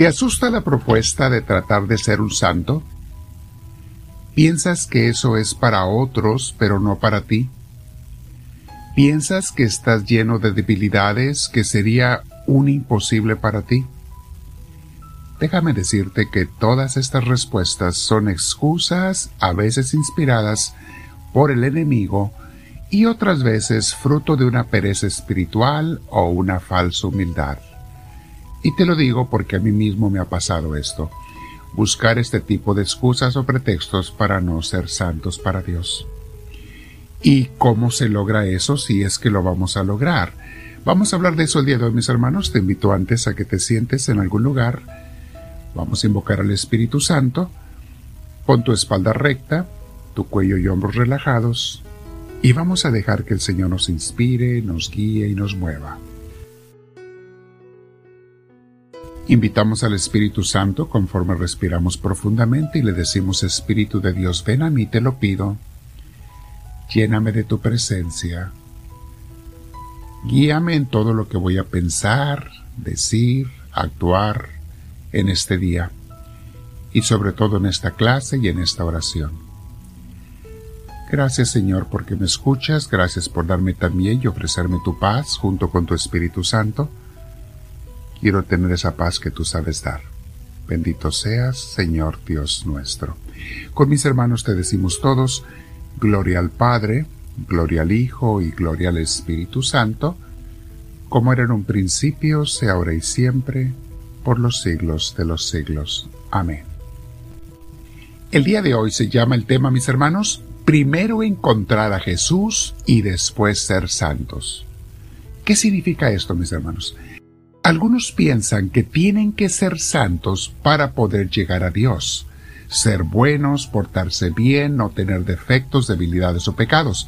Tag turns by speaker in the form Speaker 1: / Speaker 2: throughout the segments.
Speaker 1: ¿Te asusta la propuesta de tratar de ser un santo? ¿Piensas que eso es para otros, pero no para ti? ¿Piensas que estás lleno de debilidades que sería un imposible para ti? Déjame decirte que todas estas respuestas son excusas, a veces inspiradas por el enemigo y otras veces fruto de una pereza espiritual o una falsa humildad. Y te lo digo porque a mí mismo me ha pasado esto, buscar este tipo de excusas o pretextos para no ser santos para Dios. ¿Y cómo se logra eso si es que lo vamos a lograr? Vamos a hablar de eso el día de hoy, mis hermanos. Te invito antes a que te sientes en algún lugar Vamos a invocar al Espíritu Santo. Pon tu espalda recta, tu cuello y hombros relajados y vamos a dejar que el Señor nos inspire, nos guíe y nos mueva. Invitamos al Espíritu Santo conforme respiramos profundamente y le decimos Espíritu de Dios, ven a mí, te lo pido. Lléname de tu presencia. Guíame en todo lo que voy a pensar, decir, actuar en este día y sobre todo en esta clase y en esta oración. Gracias Señor porque me escuchas, gracias por darme también y ofrecerme tu paz junto con tu Espíritu Santo. Quiero tener esa paz que tú sabes dar. Bendito seas, Señor Dios nuestro. Con mis hermanos te decimos todos, gloria al Padre, gloria al Hijo y gloria al Espíritu Santo, como era en un principio, sea ahora y siempre, por los siglos de los siglos. Amén. El día de hoy se llama el tema, mis hermanos, primero encontrar a Jesús y después ser santos. ¿Qué significa esto, mis hermanos? Algunos piensan que tienen que ser santos para poder llegar a Dios, ser buenos, portarse bien, no tener defectos, debilidades o pecados.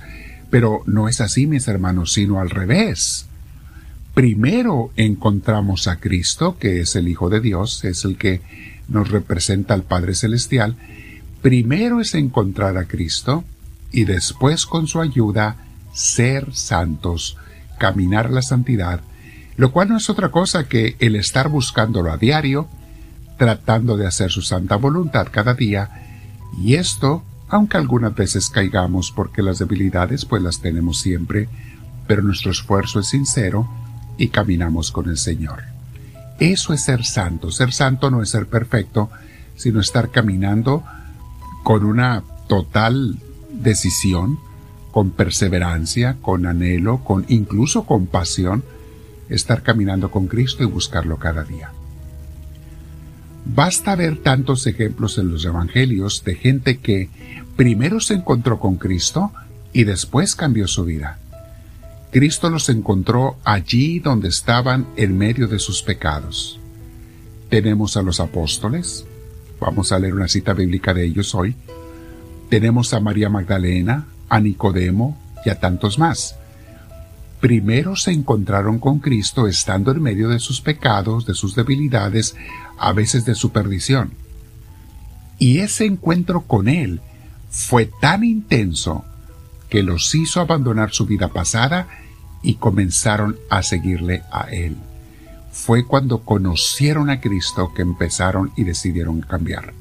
Speaker 1: Pero no es así, mis hermanos, sino al revés. Primero encontramos a Cristo, que es el Hijo de Dios, es el que nos representa al Padre Celestial, primero es encontrar a Cristo y después con su ayuda ser santos, caminar la santidad, lo cual no es otra cosa que el estar buscándolo a diario, tratando de hacer su santa voluntad cada día, y esto, aunque algunas veces caigamos porque las debilidades pues las tenemos siempre, pero nuestro esfuerzo es sincero, y caminamos con el Señor. Eso es ser santo. Ser santo no es ser perfecto, sino estar caminando con una total decisión, con perseverancia, con anhelo, con incluso con pasión, estar caminando con Cristo y buscarlo cada día. Basta ver tantos ejemplos en los evangelios de gente que primero se encontró con Cristo y después cambió su vida. Cristo los encontró allí donde estaban en medio de sus pecados. Tenemos a los apóstoles, vamos a leer una cita bíblica de ellos hoy. Tenemos a María Magdalena, a Nicodemo y a tantos más. Primero se encontraron con Cristo estando en medio de sus pecados, de sus debilidades, a veces de su perdición. Y ese encuentro con Él fue tan intenso que los hizo abandonar su vida pasada y comenzaron a seguirle a Él. Fue cuando conocieron a Cristo que empezaron y decidieron cambiar.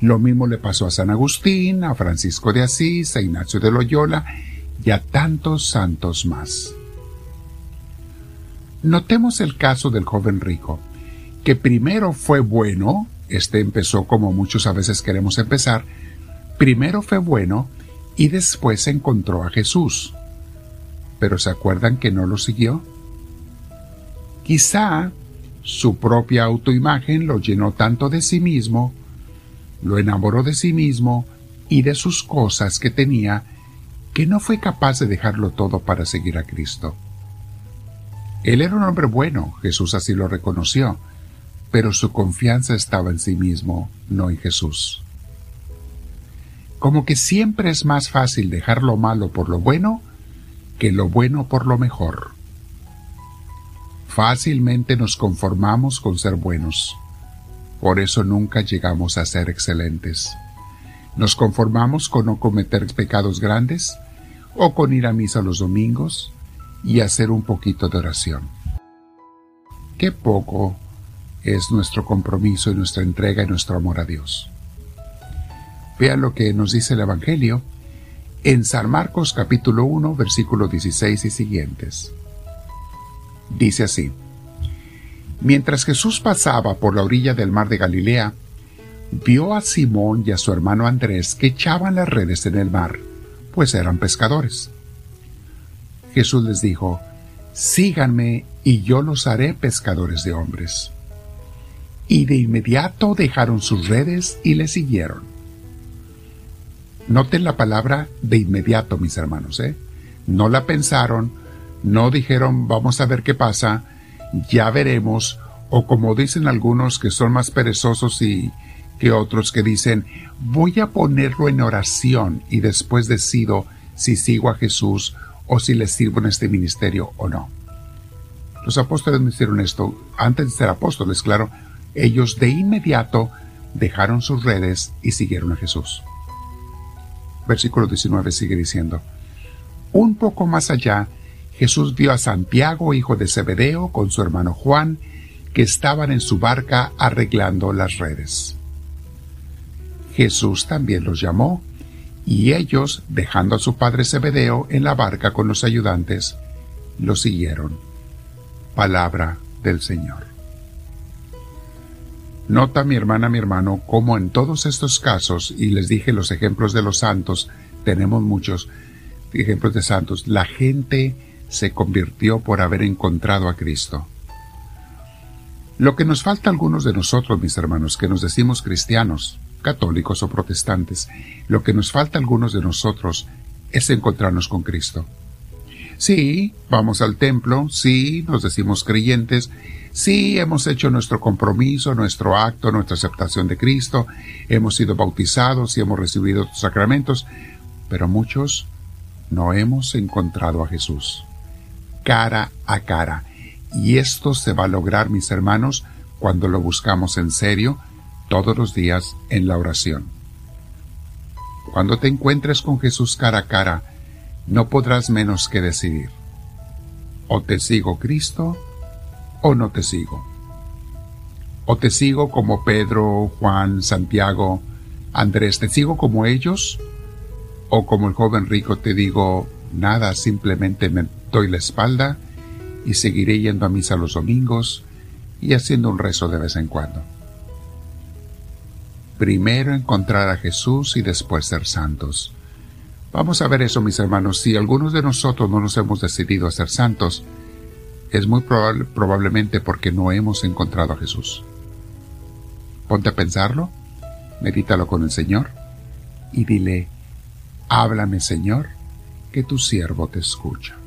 Speaker 1: Lo mismo le pasó a San Agustín, a Francisco de Asís, a Ignacio de Loyola y a tantos santos más. Notemos el caso del joven rico, que primero fue bueno, este empezó como muchos a veces queremos empezar, primero fue bueno y después encontró a Jesús. Pero ¿se acuerdan que no lo siguió? Quizá su propia autoimagen lo llenó tanto de sí mismo, lo enamoró de sí mismo y de sus cosas que tenía, que no fue capaz de dejarlo todo para seguir a Cristo. Él era un hombre bueno, Jesús así lo reconoció, pero su confianza estaba en sí mismo, no en Jesús como que siempre es más fácil dejar lo malo por lo bueno que lo bueno por lo mejor. Fácilmente nos conformamos con ser buenos. Por eso nunca llegamos a ser excelentes. Nos conformamos con no cometer pecados grandes o con ir a misa los domingos y hacer un poquito de oración. Qué poco es nuestro compromiso y nuestra entrega y nuestro amor a Dios. Vea lo que nos dice el Evangelio en San Marcos capítulo 1 versículo 16 y siguientes. Dice así, Mientras Jesús pasaba por la orilla del mar de Galilea, vio a Simón y a su hermano Andrés que echaban las redes en el mar, pues eran pescadores. Jesús les dijo, Síganme y yo los haré pescadores de hombres. Y de inmediato dejaron sus redes y le siguieron. Noten la palabra de inmediato, mis hermanos, ¿eh? No la pensaron, no dijeron vamos a ver qué pasa, ya veremos, o como dicen algunos que son más perezosos y que otros que dicen voy a ponerlo en oración y después decido si sigo a Jesús o si le sirvo en este ministerio o no. Los apóstoles me hicieron esto antes de ser apóstoles, claro, ellos de inmediato dejaron sus redes y siguieron a Jesús. Versículo 19 sigue diciendo, un poco más allá, Jesús vio a Santiago, hijo de Zebedeo, con su hermano Juan, que estaban en su barca arreglando las redes. Jesús también los llamó, y ellos, dejando a su padre Zebedeo en la barca con los ayudantes, lo siguieron. Palabra del Señor. Nota mi hermana, mi hermano, cómo en todos estos casos, y les dije los ejemplos de los santos, tenemos muchos ejemplos de santos, la gente se convirtió por haber encontrado a Cristo. Lo que nos falta a algunos de nosotros, mis hermanos, que nos decimos cristianos, católicos o protestantes, lo que nos falta a algunos de nosotros es encontrarnos con Cristo. Sí, vamos al templo, sí, nos decimos creyentes, sí, hemos hecho nuestro compromiso, nuestro acto, nuestra aceptación de Cristo, hemos sido bautizados y hemos recibido los sacramentos, pero muchos no hemos encontrado a Jesús cara a cara. Y esto se va a lograr, mis hermanos, cuando lo buscamos en serio todos los días en la oración. Cuando te encuentres con Jesús cara a cara, no podrás menos que decidir. O te sigo Cristo o no te sigo. O te sigo como Pedro, Juan, Santiago, Andrés, te sigo como ellos. O como el joven rico te digo, nada, simplemente me doy la espalda y seguiré yendo a misa los domingos y haciendo un rezo de vez en cuando. Primero encontrar a Jesús y después ser santos. Vamos a ver eso, mis hermanos. Si algunos de nosotros no nos hemos decidido a ser santos, es muy probable, probablemente porque no hemos encontrado a Jesús. Ponte a pensarlo, medítalo con el Señor y dile, háblame Señor, que tu siervo te escucha.